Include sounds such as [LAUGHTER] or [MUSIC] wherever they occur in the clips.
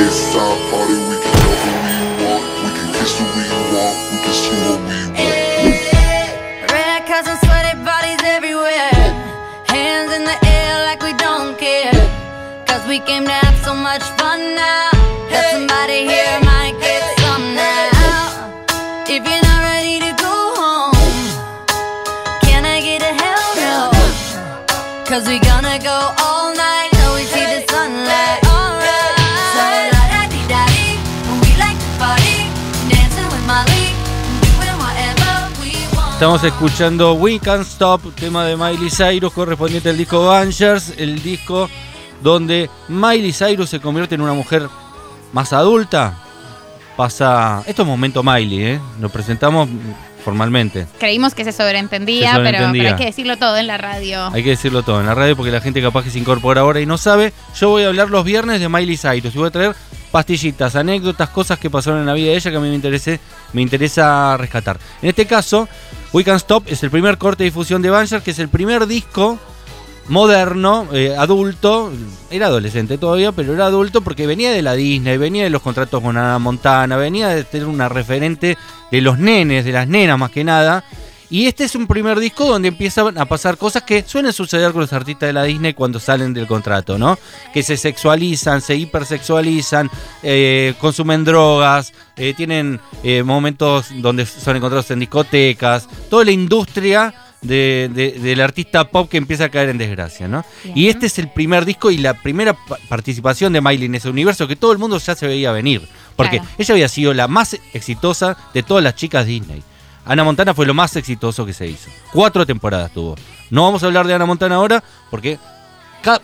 It's party, we can love who we want. We can kiss we want. We can screw who we want. Sweaty bodies everywhere. Hands in the air like we don't care. Cause we came to have so much Estamos escuchando We Can't Stop, tema de Miley Cyrus, correspondiente al disco Bangers, el disco donde Miley Cyrus se convierte en una mujer más adulta. Pasa. Esto es momento Miley, ¿eh? Lo presentamos formalmente. Creímos que se sobreentendía, Se pero- Pero, hay que decirlo todo en la radio. Hay que decirlo todo en la radio porque la gente capaz que se incorpora ahora y no sabe. Yo voy a hablar los viernes de Miley Cyrus y voy a traer pastillitas, anécdotas, cosas que pasaron en la vida de ella que a mí me, interese, me interesa rescatar. En este caso, We Can't Stop es el primer corte de difusión de Banger, que es el primer disco moderno, eh, adulto, era adolescente todavía, pero era adulto porque venía de la Disney, venía de los contratos con Ana Montana, venía de tener una referente de los nenes, de las nenas más que nada. Y este es un primer disco donde empiezan a pasar cosas que suelen suceder con los artistas de la Disney cuando salen del contrato, ¿no? Que se sexualizan, se hipersexualizan, eh, consumen drogas, eh, tienen eh, momentos donde son encontrados en discotecas, toda la industria de- de- del artista pop que empieza a caer en desgracia, ¿no? Y este es el primer disco y la primera pa- participación de Miley en ese universo que todo el mundo ya se veía venir. Porque Claro. ella había sido la más exitosa de todas las chicas Disney. Ana Montana fue lo más exitoso que se hizo. Cuatro temporadas tuvo. No vamos a hablar de Ana Montana ahora porque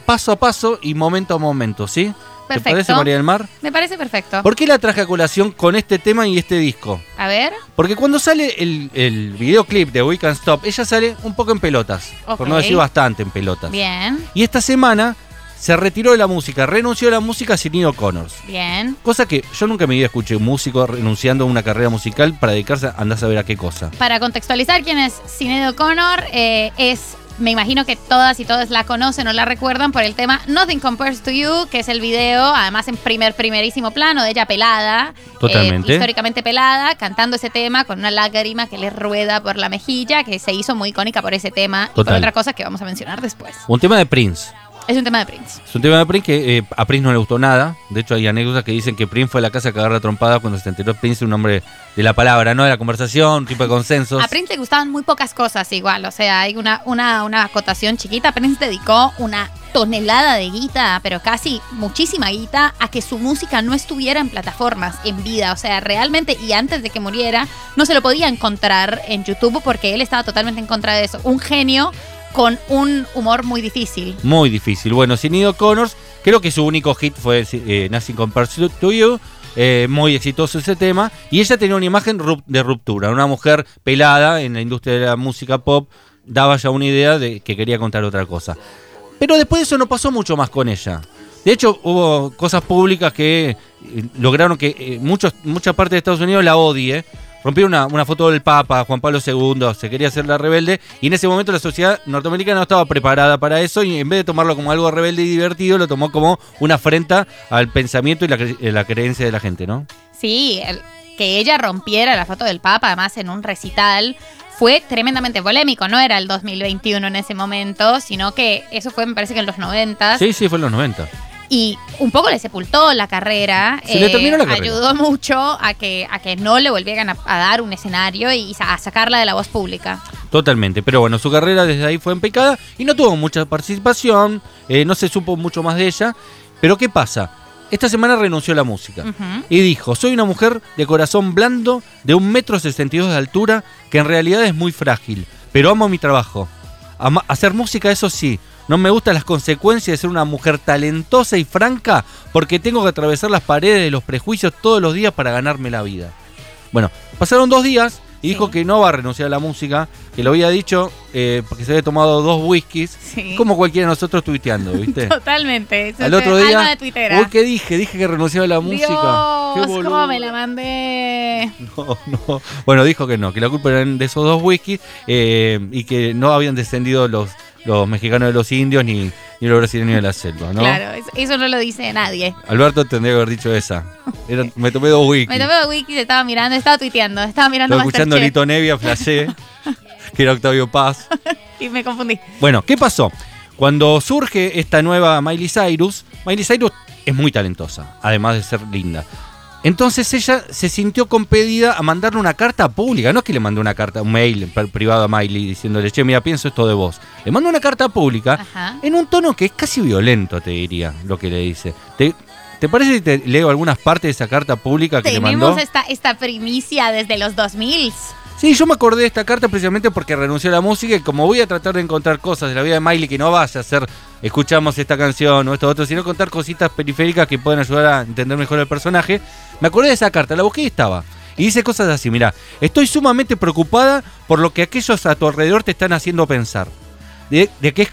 paso a paso y momento a momento, ¿sí? ¿Te Perfecto. parece, María del Mar? Me parece perfecto. ¿Por qué la traje a colación con este tema y este disco? A ver. Porque cuando sale el, el videoclip de We Can Stop, ella sale un poco en pelotas. Por no decir bastante en pelotas. Bien, Y esta semana se retiró de la música, renunció a la música sin Connors. bien. Cosa que yo nunca en mi vida escuché un músico renunciando a una carrera musical para dedicarse a andar a saber a qué cosa. Para contextualizar quién es Sinead O'Connor, eh, es, me imagino que todas y todos la conocen o la recuerdan por el tema Nothing Compares to You, que es el video, además en primer, primerísimo plano, de ella pelada, Totalmente. eh, históricamente pelada, cantando ese tema con una lágrima que le rueda por la mejilla, que se hizo muy icónica por ese tema y por Total. otra cosa que vamos a mencionar después. Un tema de Prince. Es un tema de Prince. Es un tema de Prince que eh, a Prince no le gustó nada. De hecho, hay anécdotas que dicen que Prince fue a la casa a cagar la trompada cuando se enteró Prince un hombre de la palabra, no de la conversación, un tipo de consensos. A Prince le gustaban muy pocas cosas igual, o sea, hay una, una, una acotación chiquita. Prince dedicó una tonelada de guita, pero casi muchísima guita, a que su música no estuviera en plataformas en vida. O sea, realmente, y antes de que muriera, no se lo podía encontrar en YouTube porque él estaba totalmente en contra de eso. Un genio con un humor muy difícil. Muy difícil. Bueno, sin Connors, creo que su único hit fue eh, Nothing Compares to You. eh, muy exitoso ese tema. Y ella tenía una imagen de ruptura. Una mujer pelada en la industria de la música pop. Daba ya una idea de que quería contar otra cosa. Pero después de eso no pasó mucho más con ella. De hecho, hubo cosas públicas que eh, lograron que eh, muchos, mucha parte de Estados Unidos la odie. Rompió una, una foto del Papa, Juan Pablo II, se quería hacer la rebelde, y en ese momento la sociedad norteamericana no estaba preparada para eso, y en vez de tomarlo como algo rebelde y divertido, lo tomó como una afrenta al pensamiento y la, cre- la creencia de la gente, ¿no? Sí, el- que ella rompiera la foto del Papa, además en un recital, fue tremendamente polémico. No era el 2021 en ese momento, sino que eso fue, me parece que en los 90. Sí, sí, fue en los 90. Y un poco le sepultó la carrera. eh, Se le terminó la carrera. Ayudó mucho a que, a que no le volvieran a, a dar un escenario y a sacarla de la voz pública. Totalmente, pero bueno, su carrera desde ahí fue en picada y no tuvo mucha participación, eh, no se supo mucho más de ella. Pero ¿qué pasa? Esta semana renunció a la música y dijo, soy una mujer de corazón blando, de un metro sesenta y dos de altura, que en realidad es muy frágil, pero amo mi trabajo. Ama- hacer música, eso sí, no me gustan las consecuencias de ser una mujer talentosa y franca, porque tengo que atravesar las paredes de los prejuicios todos los días para ganarme la vida. Bueno, pasaron dos días y dijo que no va a renunciar a la música, que lo había dicho eh, porque se había tomado dos whiskies, Sí. como cualquiera de nosotros tuiteando, ¿viste? [LAUGHS] Totalmente. Eso Al otro día, uy, ¿qué dije? Dije que renunciaba a la música. Qué cómo me la mandé. [LAUGHS] No, no. Bueno, dijo que no, que la culpa eran de esos dos whiskies eh, y que no habían descendido los, los mexicanos de los indios ni, y los brasileños de la selva, ¿no? Claro, eso, no lo dice nadie. Alberto tendría que haber dicho esa. Era- [LAUGHS] me tomé dos wiki. Me tomé wiki, estaba mirando, estaba tuiteando, estaba mirando Estaba escuchando Lito Nevia, flashé, [LAUGHS] que era Octavio Paz. [LAUGHS] y me confundí. Bueno, ¿qué pasó? Cuando surge esta nueva Miley Cyrus, Miley Cyrus es muy talentosa, además de ser linda. Entonces ella se sintió compedida a mandarle una carta pública. No es que le mandó una carta, un mail privado a Miley diciéndole, che, mira, pienso esto de vos. Le mandó una carta pública Ajá. en un tono que es casi violento, te diría, lo que le dice. ¿Te, te parece si te leo algunas partes de esa carta pública que le mandó? Tenemos esta, esta primicia desde los 2000 Sí, yo me acordé de esta carta precisamente porque renunció a la música y como voy a tratar de encontrar cosas de la vida de Miley que no vaya a ser escuchamos esta canción o esto otro, sino contar cositas periféricas que pueden ayudar a entender mejor el personaje, me acordé de esa carta, la busqué y estaba. Y dice cosas así, mira, estoy sumamente preocupada por lo que aquellos a tu alrededor te están haciendo pensar. De, de que es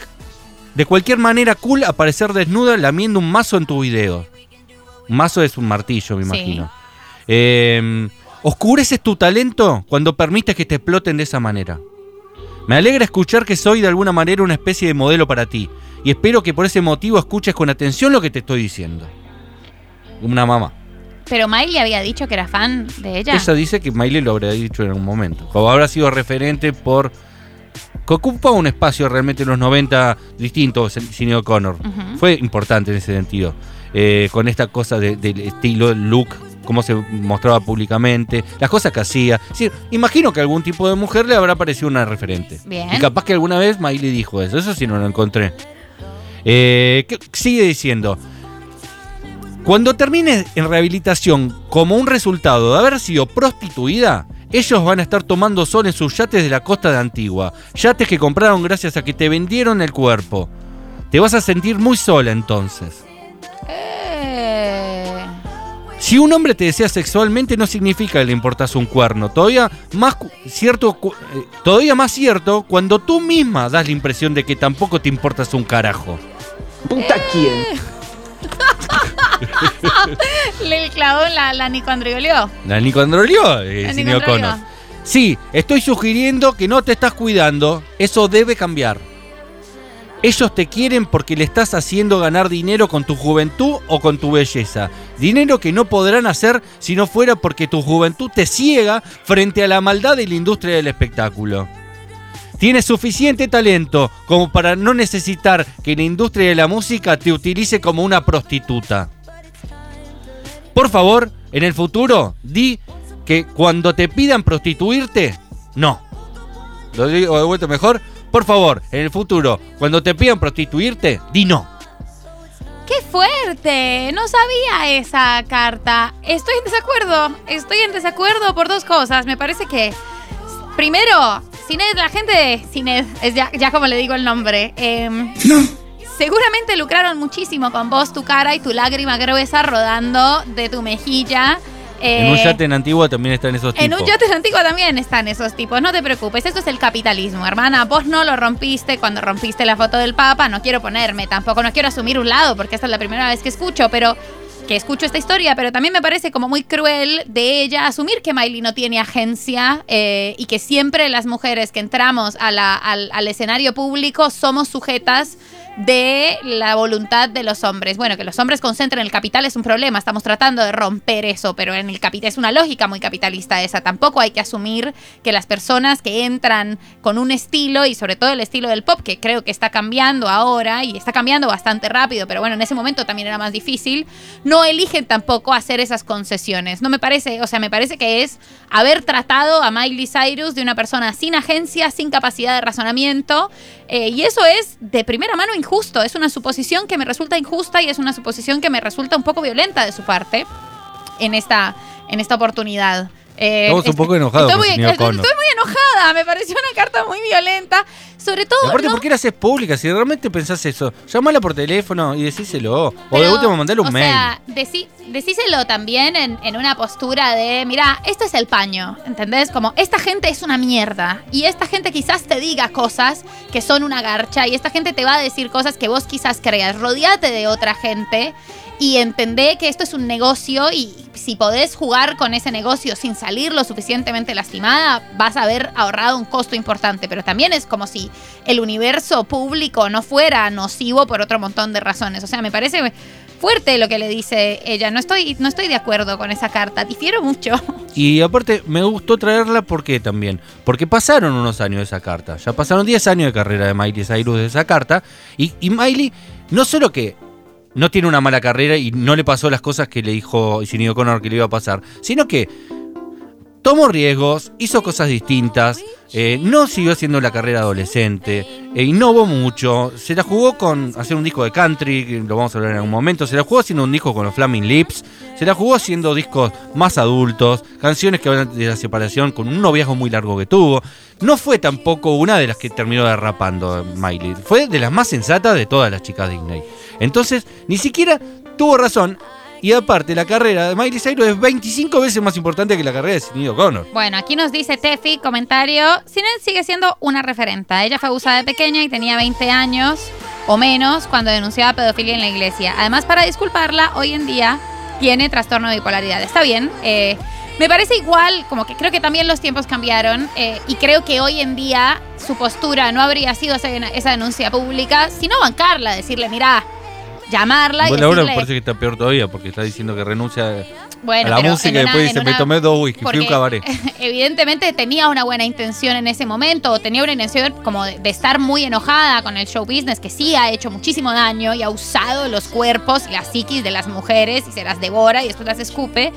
de cualquier manera cool aparecer desnuda lamiendo un mazo en tu video. Un mazo es un martillo, me Sí. imagino. Eh, oscureces tu talento cuando permites que te exploten de esa manera. Me alegra escuchar que soy de alguna manera una especie de modelo para ti. Y espero que por ese motivo escuches con atención lo que te estoy diciendo. Una mamá. Pero Miley había dicho que era fan de ella. Ella dice que Miley lo habría dicho en algún momento. O habrá sido referente por. que ocupa un espacio realmente en los 90 distinto, Cine O'Connor. Fue importante en ese sentido. Eh, con esta cosa de- del estilo, look, cómo se mostraba públicamente, las cosas que hacía. Imagino que a algún tipo de mujer le habrá parecido una referente. Bien. Y capaz que alguna vez Miley dijo eso. Eso sí no lo encontré. Eh, ¿qué- sigue diciendo. Cuando termines en rehabilitación como un resultado de haber sido prostituida, ellos van a estar tomando sol en sus yates de la costa de Antigua. Yates que compraron gracias a que te vendieron el cuerpo. Te vas a sentir muy sola entonces. Eh, Si un hombre te desea sexualmente no significa que le importas un cuerno. Todavía más cierto, cu- eh, todavía más cierto cuando tú misma das la impresión de que tampoco te importas un carajo. ¿Puta quién? [LAUGHS] le clavó la, la Nico Andriolio. La Nico Androlio, eh, La Nico. Sí, estoy sugiriendo que no te estás cuidando. Eso debe cambiar. Ellos te quieren porque le estás haciendo ganar dinero con tu juventud o con tu belleza. Dinero que no podrán hacer si no fuera porque tu juventud te ciega frente a la maldad de la industria del espectáculo. Tienes suficiente talento como para no necesitar que la industria de la música te utilice como una prostituta. Por favor, en el futuro, di que cuando te pidan prostituirte, no. Lo digo de vuelta mejor. Por favor, en el futuro, cuando te pidan prostituirte, di no. ¡Qué fuerte! No sabía esa carta. Estoy en desacuerdo. Estoy en desacuerdo por dos cosas. Me parece que. Primero, Cined, la gente de Cined, es ya, ya como le digo el nombre. em, Seguramente lucraron muchísimo con vos, tu cara y tu lágrima gruesa rodando de tu mejilla. En un Eh, yate en Antigua también están esos tipos. en un yate antiguo también están esos tipos, no te preocupes, esto es el capitalismo, hermana. Vos no lo rompiste cuando rompiste la foto del Papa, no quiero ponerme tampoco, no quiero asumir un lado, porque esta es la primera vez que escucho, pero que escucho esta historia, pero también me parece como muy cruel de ella asumir que Miley no tiene agencia eh, y que siempre las mujeres que entramos a la- al, al escenario público somos sujetas de la voluntad de los hombres. Bueno, que los hombres concentren el capital es un problema, estamos tratando de romper eso, pero en el capital es una lógica muy capitalista esa. Tampoco hay que asumir que las personas que entran con un estilo y sobre todo el estilo del pop, que creo que está cambiando ahora y está cambiando bastante rápido, pero bueno, en ese momento también era más difícil, no eligen tampoco hacer esas concesiones. No me parece, o sea, me parece que es haber tratado a Miley Cyrus de una persona sin agencia, sin capacidad de razonamiento, eh, y eso es de primera mano injusto. Es una suposición que me resulta injusta y es una suposición que me resulta un poco violenta de su parte en esta, en esta oportunidad. Eh, Estamos un este- poco enojados Estoy muy enojada. Me pareció una carta muy violenta. Sobre todo. Y aparte, ¿no? ¿por qué la haces pública? Si realmente pensás eso, llámala por teléfono y decíselo. o de Pero, último, mandale un o mail. sea, decí- decíselo también en, en una postura de, mira, este es el paño, ¿entendés? Como, esta gente es una mierda. Y esta gente quizás te diga cosas que son una garcha. Y esta gente te va a decir cosas que vos quizás creas. Rodeate de otra gente y entendé que esto es un negocio y si podés jugar con ese negocio sin salir lo suficientemente lastimada, vas a haber ahorrado un costo importante. Pero también es como si el universo público no fuera nocivo por otro montón de razones. O sea, me parece fuerte lo que le dice ella. No estoy, no estoy de acuerdo con esa carta. Difiero mucho. [LAUGHS] Y aparte, me gustó traerla porque también. Porque pasaron unos años de esa carta. Ya pasaron 10 años de carrera de Miley Cyrus de esa carta. Y, Miley, no solo que no tiene una mala carrera y no le pasó las cosas que le dijo Sinead Connor que le iba a pasar, sino que tomó riesgos, hizo cosas distintas, eh, no siguió haciendo la carrera adolescente, e innovó mucho, se la jugó con hacer un disco de country, lo vamos a hablar en algún momento, se la jugó haciendo un disco con los Flaming Lips, se la jugó haciendo discos más adultos, canciones que hablan de la separación con un noviazgo muy largo que tuvo. No fue tampoco una de las que terminó derrapando Miley, fue de las más sensatas de todas las chicas Disney. Entonces, ni siquiera tuvo razón. Y aparte, la carrera de Miley Cyrus es 25 veces más importante que la carrera de Sinead O'Connor. Bueno, aquí nos dice Tefi, comentario. Sinead sigue siendo una referenta. Ella fue abusada de pequeña y tenía 20 años o menos cuando denunciaba pedofilia en la iglesia. Además, para disculparla, hoy en día tiene trastorno de bipolaridad. Está bien. eh, me parece igual, como que creo que también los tiempos cambiaron eh, y creo que hoy en día su postura no habría sido esa, esa denuncia pública, sino bancarla, decirle, mira, llamarla Bueno, y ahora me decirle, parece que está peor todavía porque está diciendo que renuncia bueno, a la música y después dice, me una- tomé dos whisky, fui un cabaret. [LAUGHS] Evidentemente tenía una buena intención en ese momento, o tenía una intención como de, de estar muy enojada con el show business, que sí ha hecho muchísimo daño y ha usado los cuerpos y las psiquis de las mujeres y se las devora y después las escupe.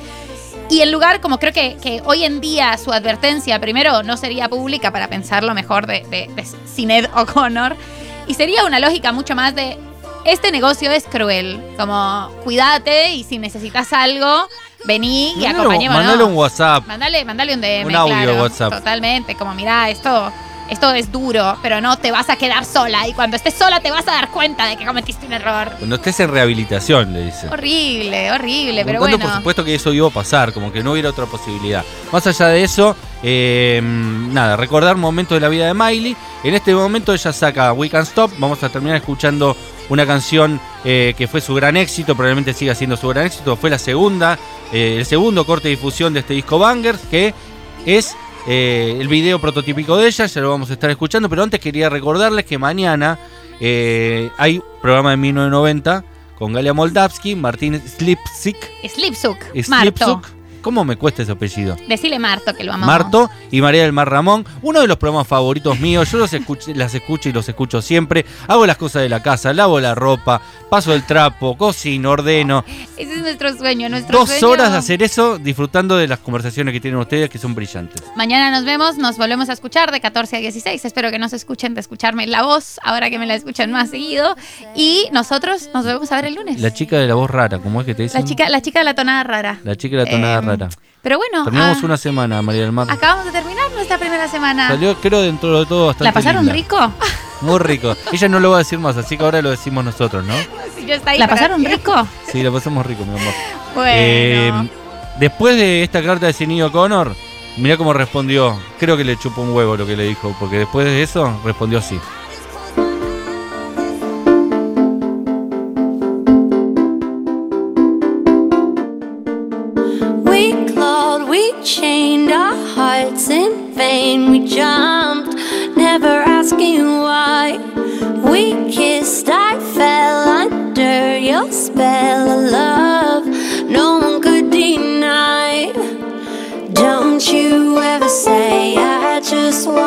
Y en lugar, como creo que, que hoy en día su advertencia, primero, no sería pública para pensar lo mejor de, de, de Sinead O'Connor, y sería una lógica mucho más de, este negocio es cruel, como cuídate y si necesitas algo, vení y acompañémonos. Mandale un WhatsApp. Mandale, mandale un DM, Un audio claro, WhatsApp. Totalmente, como mira, esto, esto es duro, pero no te vas a quedar sola y cuando estés sola te vas a dar cuenta de que cometiste un error. Cuando estés en rehabilitación, le dice. Horrible, horrible, pero Cuando bueno. por supuesto que eso iba a pasar, como que no hubiera otra posibilidad. Más allá de eso, eh, nada, recordar momentos de la vida de Miley. En este momento ella saca We Can't Stop. Vamos a terminar escuchando una canción eh, que fue su gran éxito, probablemente siga siendo su gran éxito. Fue la segunda, eh, el segundo corte de difusión de este disco Bangers, que es eh, el video prototípico de ella. Ya lo vamos a estar escuchando, pero antes quería recordarles que mañana hay programa de 1990 con Galia Moldavsky, Martín Slipsik. Slipsuk, Marto. Slipsuk. ¿Cómo me cuesta ese apellido? Decile Marto que lo amamos. Marto y María del Mar Ramón, uno de los programas favoritos míos, yo los escucho, las escucho y los escucho siempre, hago las cosas de la casa, lavo la ropa, paso el trapo, cocino, ordeno, Ese es nuestro sueño, nuestro dos sueño. horas de hacer eso disfrutando de las conversaciones que tienen ustedes que son brillantes. Mañana nos vemos, nos volvemos a escuchar de 14 a 16. Espero que no se escuchen de escucharme la voz, ahora que me la escuchan más seguido. Y nosotros nos volvemos a ver el lunes. La chica de la voz rara, ¿cómo es que te dicen? La chica, la chica de la tonada rara. La chica de la tonada Em, rara. Pero bueno, Terminamos ah, una semana, María del Mar. acabamos de terminar nuestra primera semana. Salió, creo, dentro de todo bastante ¿La pasaron linda. rico? Muy rico. Ella no lo va a decir más, así que ahora lo decimos nosotros, ¿no? ¿La pasaron rico? Sí, la pasamos rico, mi amor. Bueno. Eh, después de esta carta de Sinead Connor, mirá cómo respondió. Creo que le chupó un huevo lo que le dijo, porque después de eso respondió así.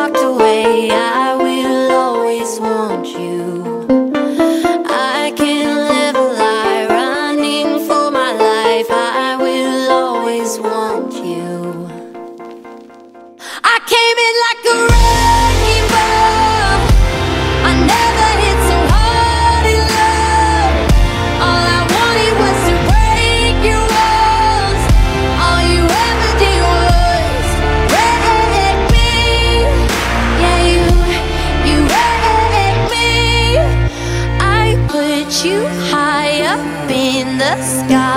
Walked away. I will the sky,